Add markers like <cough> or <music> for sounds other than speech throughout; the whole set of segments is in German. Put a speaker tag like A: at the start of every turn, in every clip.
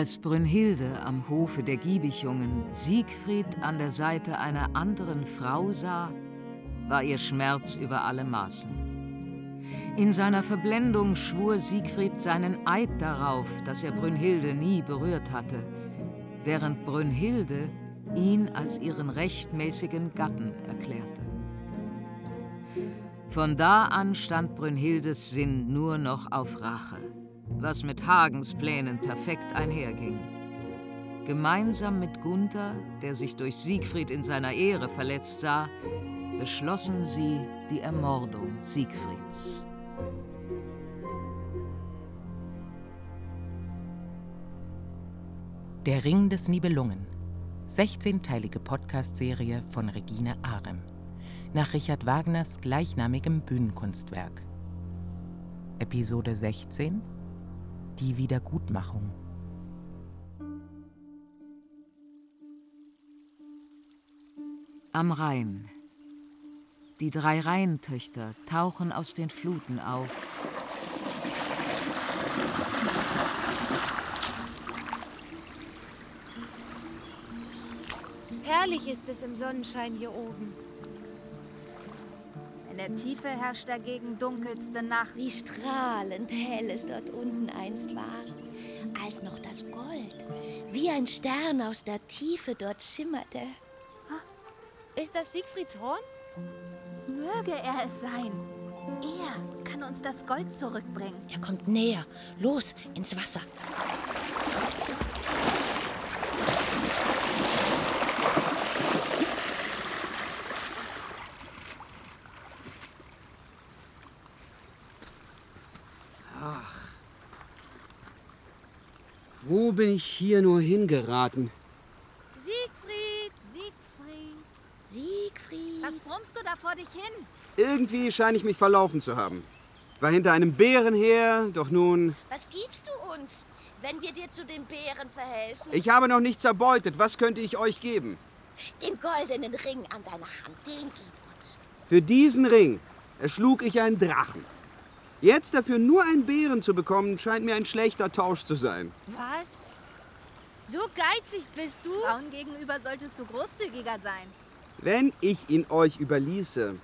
A: Als Brünnhilde am Hofe der Giebichungen Siegfried an der Seite einer anderen Frau sah, war ihr Schmerz über alle Maßen. In seiner Verblendung schwur Siegfried seinen Eid darauf, dass er Brünnhilde nie berührt hatte, während Brünnhilde ihn als ihren rechtmäßigen Gatten erklärte. Von da an stand Brünnhildes Sinn nur noch auf Rache was mit Hagens Plänen perfekt einherging. Gemeinsam mit Gunther, der sich durch Siegfried in seiner Ehre verletzt sah, beschlossen sie die Ermordung Siegfrieds.
B: Der Ring des Nibelungen. 16-teilige Podcast-Serie von Regine Arem. Nach Richard Wagners gleichnamigem Bühnenkunstwerk. Episode 16 die Wiedergutmachung.
A: Am Rhein. Die drei Rheintöchter tauchen aus den Fluten auf.
C: Herrlich ist es im Sonnenschein hier oben
D: der Tiefe herrscht dagegen dunkelste Nacht.
E: Wie strahlend hell es dort unten einst war, als noch das Gold wie ein Stern aus der Tiefe dort schimmerte.
C: Ist das Siegfrieds Horn?
D: Möge er es sein. Er kann uns das Gold zurückbringen.
E: Er kommt näher. Los, ins Wasser.
F: Wo bin ich hier nur hingeraten?
D: Siegfried, Siegfried.
E: Siegfried.
D: Was brummst du da vor dich hin?
F: Irgendwie scheine ich mich verlaufen zu haben. War hinter einem Bären her, doch nun.
E: Was gibst du uns, wenn wir dir zu den Bären verhelfen?
F: Ich habe noch nichts erbeutet. Was könnte ich euch geben?
E: Den goldenen Ring an deiner Hand, den gib uns.
F: Für diesen Ring erschlug ich einen Drachen. Jetzt dafür nur einen Bären zu bekommen, scheint mir ein schlechter Tausch zu sein.
C: Was? So geizig bist du?
D: Frauen gegenüber solltest du großzügiger sein.
F: Wenn ich ihn euch überließe,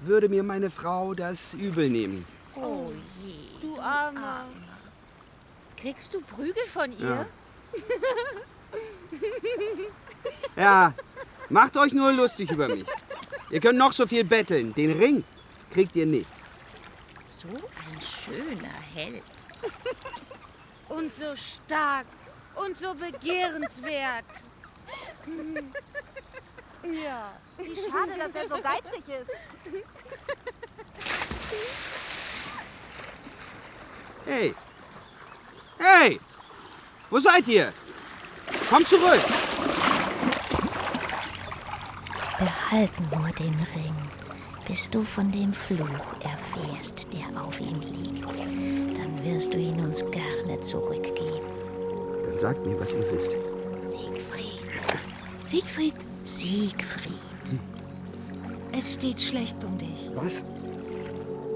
F: würde mir meine Frau das übel nehmen.
E: Oh je.
C: Du Armer. Kriegst du Prügel von ihr?
F: Ja. ja, macht euch nur lustig über mich. Ihr könnt noch so viel betteln. Den Ring kriegt ihr nicht.
E: So ein schöner Held. <laughs>
C: Und so stark und so begehrenswert.
D: Ja. Wie schade, dass er so geizig ist.
F: Hey. Hey! Wo seid ihr? Kommt zurück!
E: Behalten nur den Ring bis du von dem Fluch erfährst, der auf ihm liegt. Dann wirst du ihn uns gerne zurückgeben.
F: Dann sagt mir, was ihr wisst.
E: Siegfried.
C: Siegfried?
E: Siegfried. Hm.
C: Es steht schlecht um dich.
F: Was?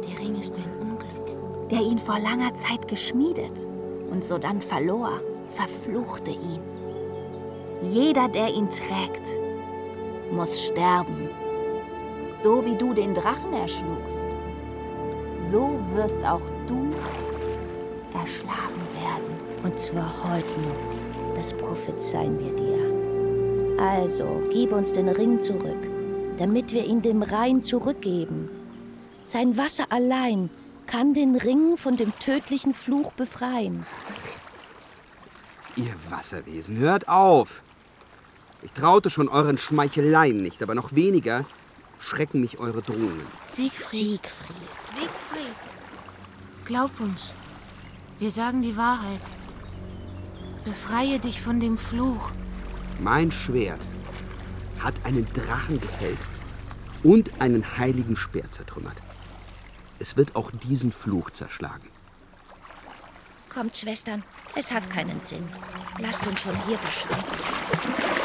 C: Der Ring ist ein Unglück.
D: Der ihn vor langer Zeit geschmiedet und sodann verlor, verfluchte ihn. Jeder, der ihn trägt, muss sterben so wie du den Drachen erschlugst, so wirst auch du erschlagen werden.
E: Und zwar heute noch, das prophezeien wir dir. Also, gib uns den Ring zurück, damit wir ihn dem Rhein zurückgeben. Sein Wasser allein kann den Ring von dem tödlichen Fluch befreien.
F: Ihr Wasserwesen, hört auf! Ich traute schon euren Schmeicheleien nicht, aber noch weniger schrecken mich eure Drohungen.
C: Siegfried.
E: Siegfried.
C: Siegfried. Glaub uns. Wir sagen die Wahrheit. Befreie dich von dem Fluch.
F: Mein Schwert hat einen Drachen gefällt und einen heiligen Speer zertrümmert. Es wird auch diesen Fluch zerschlagen.
E: Kommt, Schwestern, es hat keinen Sinn. Lasst uns von hier verschwinden.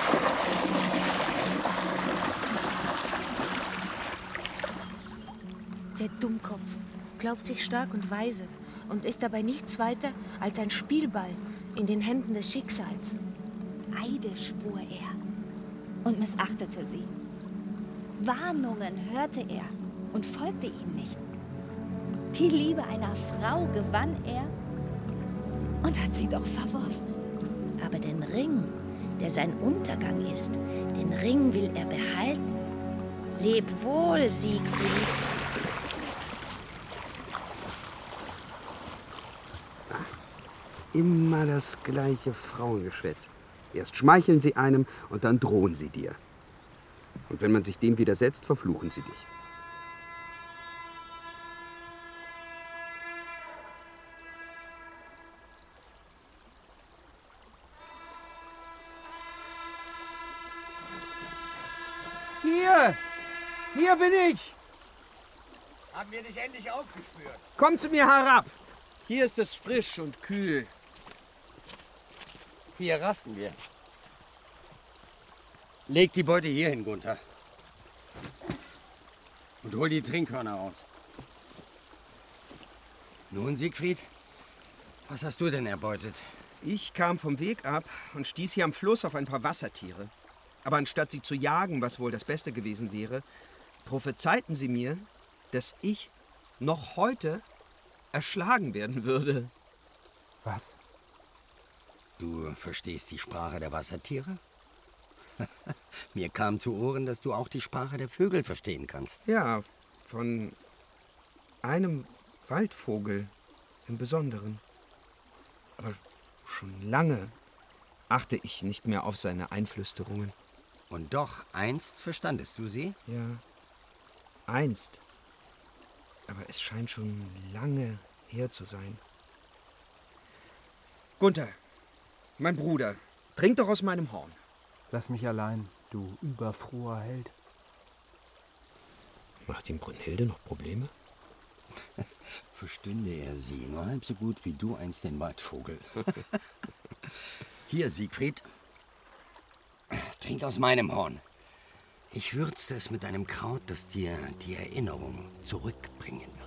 C: Der Dummkopf glaubt sich stark und weise und ist dabei nichts weiter als ein Spielball, in den Händen des Schicksals.
D: Eide schwur er und missachtete sie. Warnungen hörte er und folgte ihnen nicht. Die Liebe einer Frau gewann er und hat sie doch verworfen.
E: Aber den Ring, der sein Untergang ist, den Ring will er behalten. Leb wohl, Siegfried.
F: Immer das gleiche Frauengeschwätz. Erst schmeicheln sie einem und dann drohen sie dir. Und wenn man sich dem widersetzt, verfluchen sie dich.
G: Hier! Hier bin ich!
H: Haben wir dich endlich aufgespürt?
G: Komm zu mir herab! Hier ist es frisch und kühl.
H: Hier rasten wir. Leg die Beute hier hin, Gunther. Und hol die Trinkhörner aus. Nun, Siegfried, was hast du denn erbeutet?
F: Ich kam vom Weg ab und stieß hier am Fluss auf ein paar Wassertiere. Aber anstatt sie zu jagen, was wohl das Beste gewesen wäre, prophezeiten sie mir, dass ich noch heute erschlagen werden würde.
G: Was?
H: Du verstehst die Sprache der Wassertiere? <laughs> Mir kam zu Ohren, dass du auch die Sprache der Vögel verstehen kannst.
F: Ja, von einem Waldvogel im Besonderen. Aber schon lange achte ich nicht mehr auf seine Einflüsterungen.
H: Und doch, einst verstandest du sie?
F: Ja, einst. Aber es scheint schon lange her zu sein. Gunther, mein Bruder, trink doch aus meinem Horn.
G: Lass mich allein, du überfroher Held.
F: Macht ihm Brünnhilde noch Probleme? <laughs>
H: Verstünde er sie nur halb so gut wie du einst den Waldvogel. <laughs> Hier, Siegfried, trink aus meinem Horn. Ich würzte es mit einem Kraut, das dir die Erinnerung zurückbringen wird.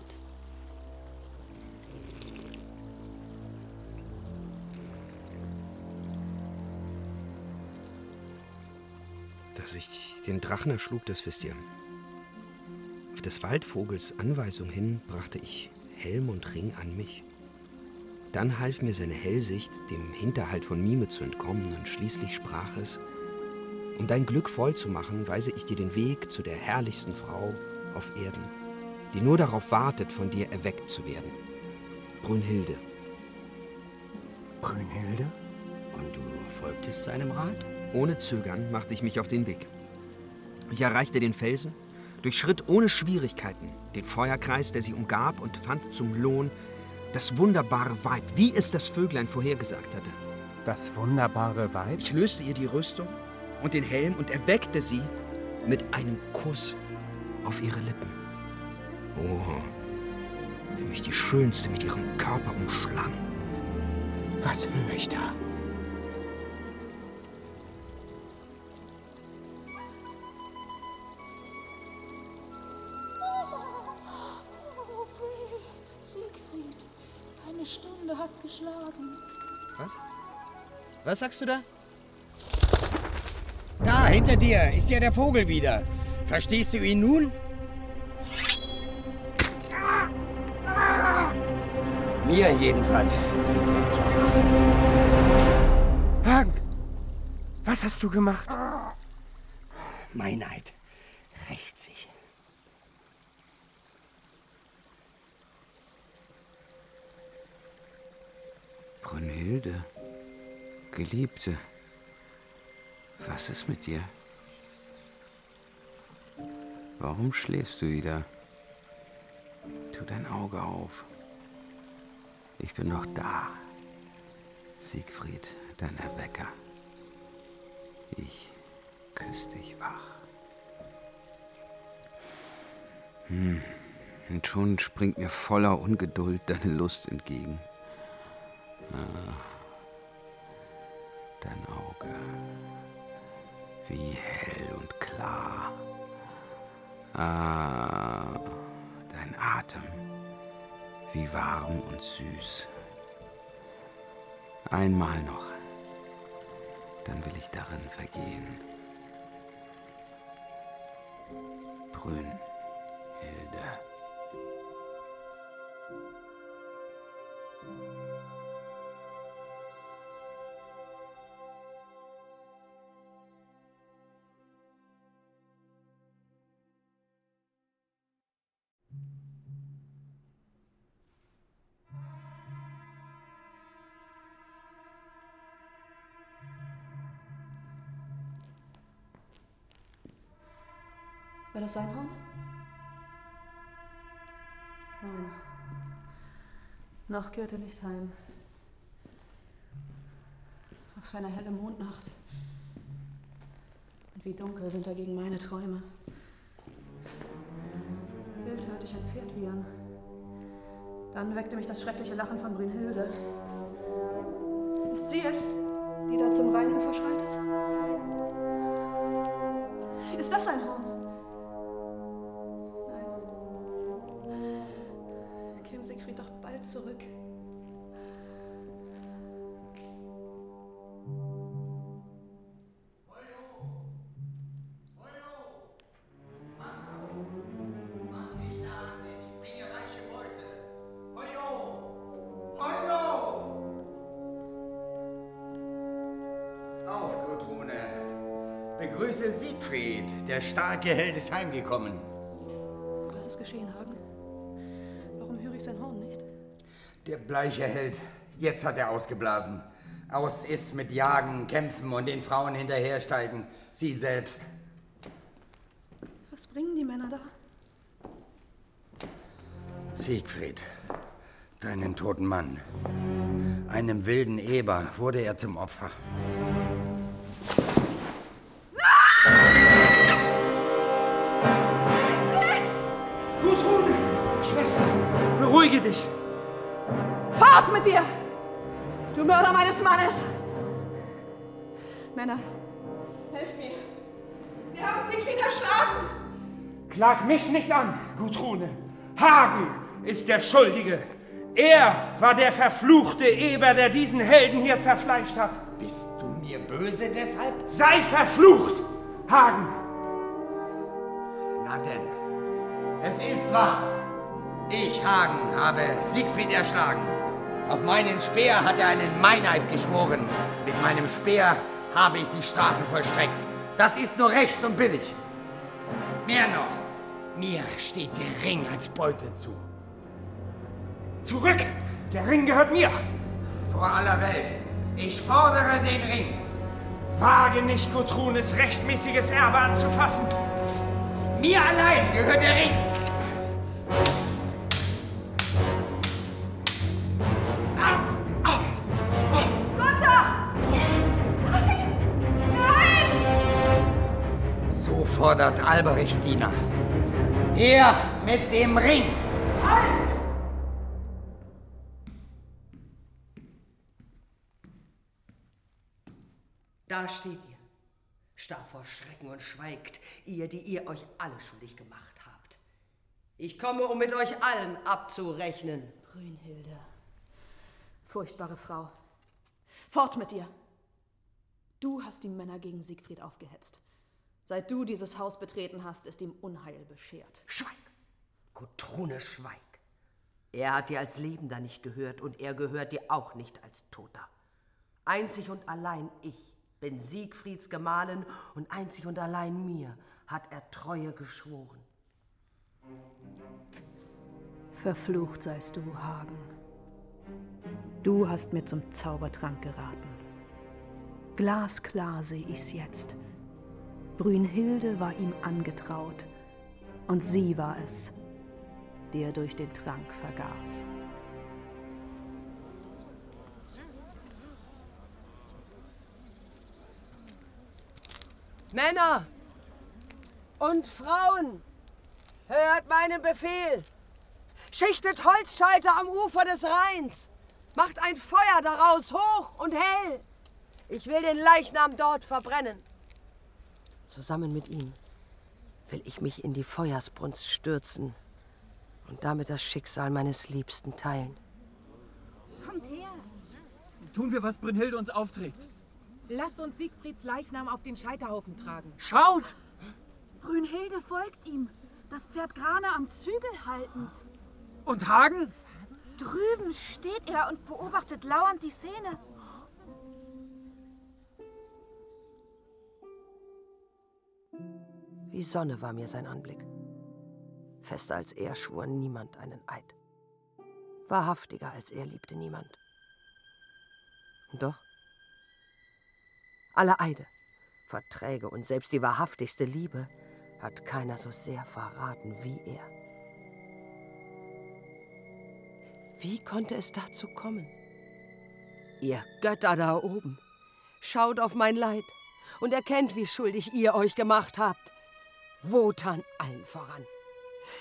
F: Dass ich den Drachen erschlug, das wisst ihr. Auf des Waldvogels Anweisung hin brachte ich Helm und Ring an mich. Dann half mir seine Hellsicht, dem Hinterhalt von Mime zu entkommen, und schließlich sprach es, um dein Glück voll zu machen, weise ich dir den Weg zu der herrlichsten Frau auf Erden, die nur darauf wartet, von dir erweckt zu werden. Brünnhilde.
G: Brünnhilde?
H: Und du folgtest seinem Rat?
F: Ohne Zögern machte ich mich auf den Weg. Ich erreichte den Felsen, durchschritt ohne Schwierigkeiten den Feuerkreis, der sie umgab, und fand zum Lohn das wunderbare Weib, wie es das Vöglein vorhergesagt hatte.
G: Das wunderbare Weib?
F: Ich löste ihr die Rüstung und den Helm und erweckte sie mit einem Kuss auf ihre Lippen. Oh, wie mich die Schönste mit ihrem Körper umschlang.
G: Was höre ich da?
H: Was sagst du da? Da, hinter dir, ist ja der Vogel wieder. Verstehst du ihn nun? Mir jedenfalls wird er zur Rache.
G: Hagen! Was hast du gemacht?
H: Meinheit rächt sich.
F: Brünnhilde, Geliebte, was ist mit dir? Warum schläfst du wieder? Tu dein Auge auf. Ich bin noch da. Siegfried, dein Erwecker. Ich küsse dich wach. Hm. Und schon springt mir voller Ungeduld deine Lust entgegen. Ah, dein Auge, wie hell und klar. Ah, dein Atem, wie warm und süß. Einmal noch. Dann will ich darin vergehen. Brünnhilde.
I: War das Einhorn? Nein. Noch kehrt er nicht heim. Was für eine helle Mondnacht. Und wie dunkel sind dagegen meine Träume. Wild hörte ich ein Pferd wiehern. Dann weckte mich das schreckliche Lachen von Brünnhilde. Ist sie es, die da zum Rheinufer schreitet? Ist das ein Horn?
H: Der starke Held ist heimgekommen.
I: Was ist geschehen, Hagen? Warum höre ich sein Horn nicht?
H: Der bleiche Held. Jetzt hat er ausgeblasen. Aus ist mit Jagen, Kämpfen und den Frauen hinterhersteigen. Sie selbst.
I: Was bringen die Männer da?
H: Siegfried, deinen toten Mann. Einem wilden Eber wurde er zum Opfer.
G: Dich!
I: Fort mit dir! Du Mörder meines Mannes! Männer, helft mir! Sie haben Siegfried erschlagen!
G: Klag mich nicht an, Gudrune. Hagen ist der Schuldige. Er war der verfluchte Eber, der diesen Helden hier zerfleischt hat.
H: Bist du mir böse deshalb?
G: Sei verflucht, Hagen!
H: Na denn, es ist wahr. Ich, Hagen, habe Siegfried erschlagen. Auf meinen Speer hat er einen Meineid geschworen. Mit meinem Speer habe ich die Strafe vollstreckt. Das ist nur recht und billig. Mehr noch, mir steht der Ring als Beute zu.
G: Zurück! Der Ring gehört mir!
H: Vor aller Welt, ich fordere den Ring.
G: Wage nicht, Gudrunes rechtmäßiges Erbe anzufassen.
H: Mir allein gehört der Ring. Fordert Alberichs Diener. Er mit dem Ring.
J: Da steht ihr, starr vor Schrecken und schweigt, ihr, die ihr euch alle schuldig gemacht habt. Ich komme, um mit euch allen abzurechnen.
I: Brünnhilde, furchtbare Frau. Fort mit dir! Du hast die Männer gegen Siegfried aufgehetzt. Seit du dieses Haus betreten hast, ist ihm Unheil beschert.
J: Schweig! Gudrune, schweig! Er hat dir als Lebender nicht gehört und er gehört dir auch nicht als Toter. Einzig und allein ich bin Siegfrieds Gemahlin und einzig und allein mir hat er Treue geschworen.
I: Verflucht seist du, Hagen. Du hast mir zum Zaubertrank geraten. Glasklar sehe ich's jetzt. Brünnhilde war ihm angetraut, und sie war es, die er durch den Trank vergaß.
J: Männer und Frauen, hört meinen Befehl. Schichtet Holzscheite am Ufer des Rheins. Macht ein Feuer daraus hoch und hell. Ich will den Leichnam dort verbrennen. Zusammen mit ihm will ich mich in die Feuersbrunst stürzen und damit das Schicksal meines Liebsten teilen.
K: Kommt her.
L: Tun wir, was Brünnhilde uns aufträgt.
B: Lasst uns Siegfrieds Leichnam auf den Scheiterhaufen tragen.
L: Schaut!
K: Brünnhilde folgt ihm, das Pferd Grane am Zügel haltend.
L: Und Hagen?
D: Drüben steht er und beobachtet lauernd die Szene.
J: Wie Sonne war mir sein Anblick. Fester als er schwor niemand einen Eid. Wahrhaftiger als er liebte niemand. Doch, alle Eide, Verträge und selbst die wahrhaftigste Liebe hat keiner so sehr verraten wie er. Wie konnte es dazu kommen? Ihr Götter da oben, schaut auf mein Leid und erkennt, wie schuldig ihr euch gemacht habt. Wotan allen voran.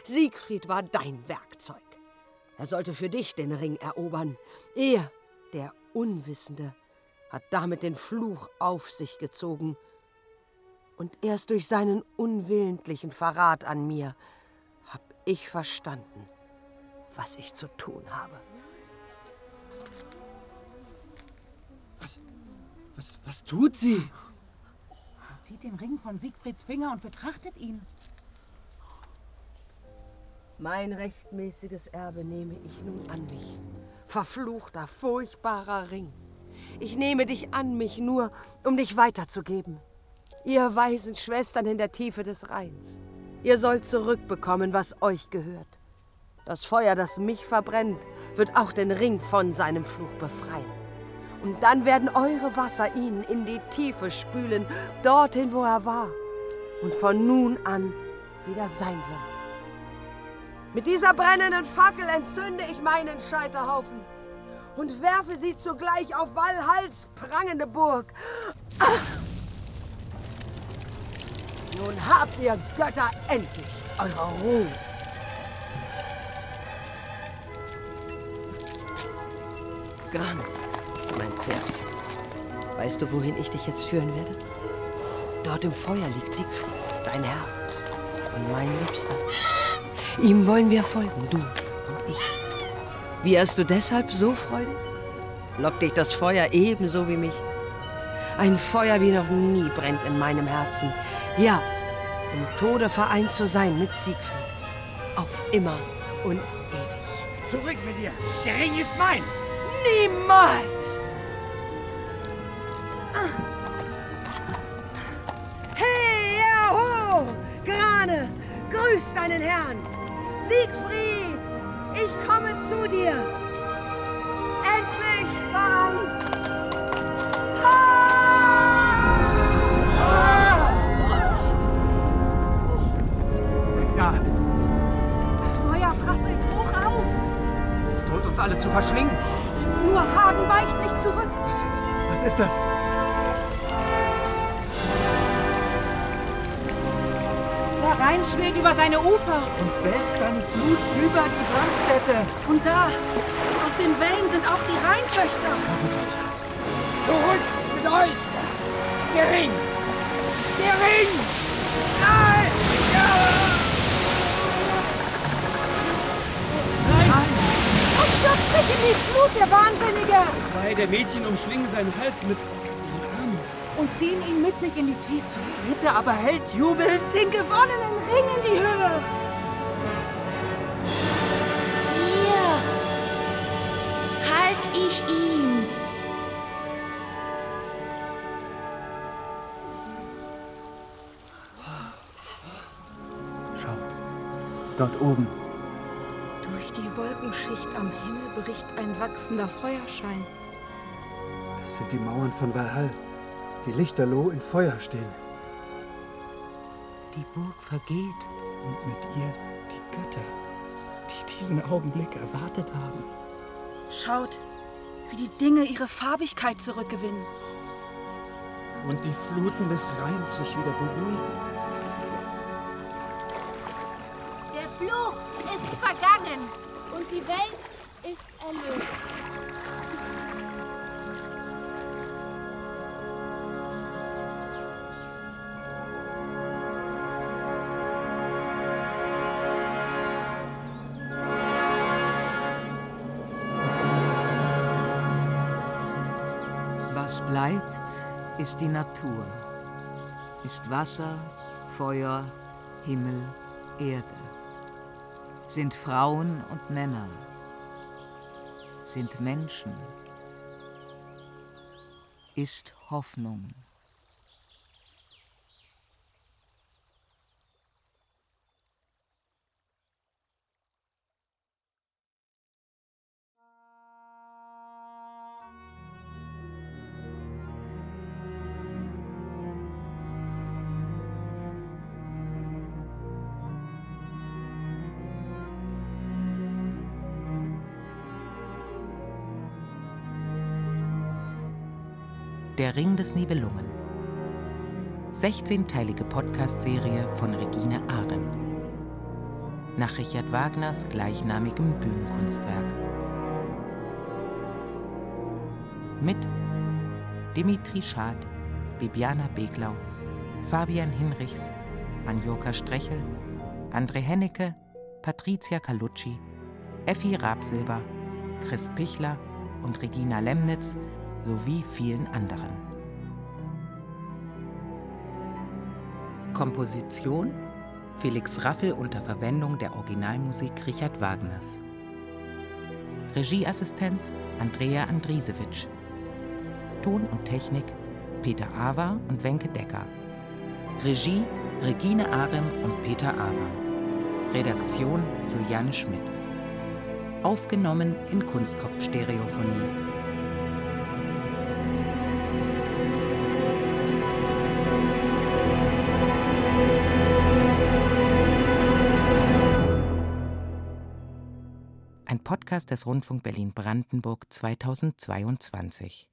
J: Siegfried war dein Werkzeug. Er sollte für dich den Ring erobern. Er, der Unwissende, hat damit den Fluch auf sich gezogen. Und erst durch seinen unwillentlichen Verrat an mir hab ich verstanden, was ich zu tun habe.
L: Was, was, was tut sie?
B: Zieht den Ring von Siegfrieds Finger und betrachtet ihn.
J: Mein rechtmäßiges Erbe nehme ich nun an mich. Verfluchter, furchtbarer Ring. Ich nehme dich an mich nur, um dich weiterzugeben. Ihr weisen Schwestern in der Tiefe des Rheins. Ihr sollt zurückbekommen, was euch gehört. Das Feuer, das mich verbrennt, wird auch den Ring von seinem Fluch befreien. Und dann werden eure Wasser ihn in die Tiefe spülen, dorthin, wo er war. Und von nun an wieder sein wird. Mit dieser brennenden Fackel entzünde ich meinen Scheiterhaufen und werfe sie zugleich auf Walhalls prangende Burg. Ach. Nun habt ihr Götter endlich eure Ruhe. Grane, mein Pferd. Weißt du, wohin ich dich jetzt führen werde? Dort im Feuer liegt Siegfried, dein Herr und mein Liebster. Ihm wollen wir folgen, du und ich. Wie hast du deshalb so Freude? Lockt dich das Feuer ebenso wie mich? Ein Feuer wie noch nie brennt in meinem Herzen. Ja, im Tode vereint zu sein mit Siegfried. Auf immer und ewig.
H: Zurück mit dir! Der Ring ist mein!
J: Niemals! Grüß deinen Herrn! Siegfried, ich komme zu dir! Endlich!
H: Weg da!
K: Das Feuer prasselt hoch auf.
L: Es droht uns alle zu verschlingen.
K: Nur Hagen weicht nicht zurück.
L: Was ist das?
B: Rhein über seine Ufer.
L: Und wälzt seine Flut über die Brandstätte.
K: Und da, auf den Wellen sind auch die Rheintöchter.
H: Zurück mit euch! Der Ring! Der Ring! Nein!
K: Er stürzt sich in die Flut, der Wahnsinnige!
L: Zwei der Mädchen umschlingen seinen Hals mit.
B: Und ziehen ihn mit sich in die Tiefe.
L: Die dritte aber hält jubelnd
K: Den gewonnenen Ring in die Höhe!
C: Hier! Halt ich ihn!
L: Schaut, dort oben.
K: Durch die Wolkenschicht am Himmel bricht ein wachsender Feuerschein.
M: Es sind die Mauern von Valhall, die lichterloh in Feuer stehen.
N: Die Burg vergeht und mit ihr die Götter, die diesen Augenblick erwartet haben.
K: Schaut, wie die Dinge ihre Farbigkeit zurückgewinnen.
L: Und die Fluten des Rheins sich wieder beruhigen.
D: Der Fluch ist vergangen und die Welt ist erlöst.
A: Was bleibt, ist die Natur, ist Wasser, Feuer, Himmel, Erde, sind Frauen und Männer, sind Menschen, ist Hoffnung.
O: Der Ring des Nibelungen. 16-teilige Podcast-Serie von Regine Arem. Nach Richard Wagners gleichnamigem Bühnenkunstwerk. Mit Dimitri Schad, Bibiana Beglau, Fabian Hinrichs, Anjoka Strechel, André Hennecke, Patricia Calucci, Effi Rabsilber, Chris Pichler und Regina Lemnitz sowie vielen anderen. Komposition Felix Raffel unter Verwendung der Originalmusik Richard Wagners. Regieassistenz Andrea Andrisewitsch. Ton und Technik Peter Awa und Wenke Decker. Regie Regine Arem und Peter Awa. Redaktion Juliane Schmidt. Aufgenommen in Kunstkopfstereophonie. Podcast des Rundfunk Berlin-Brandenburg 2022.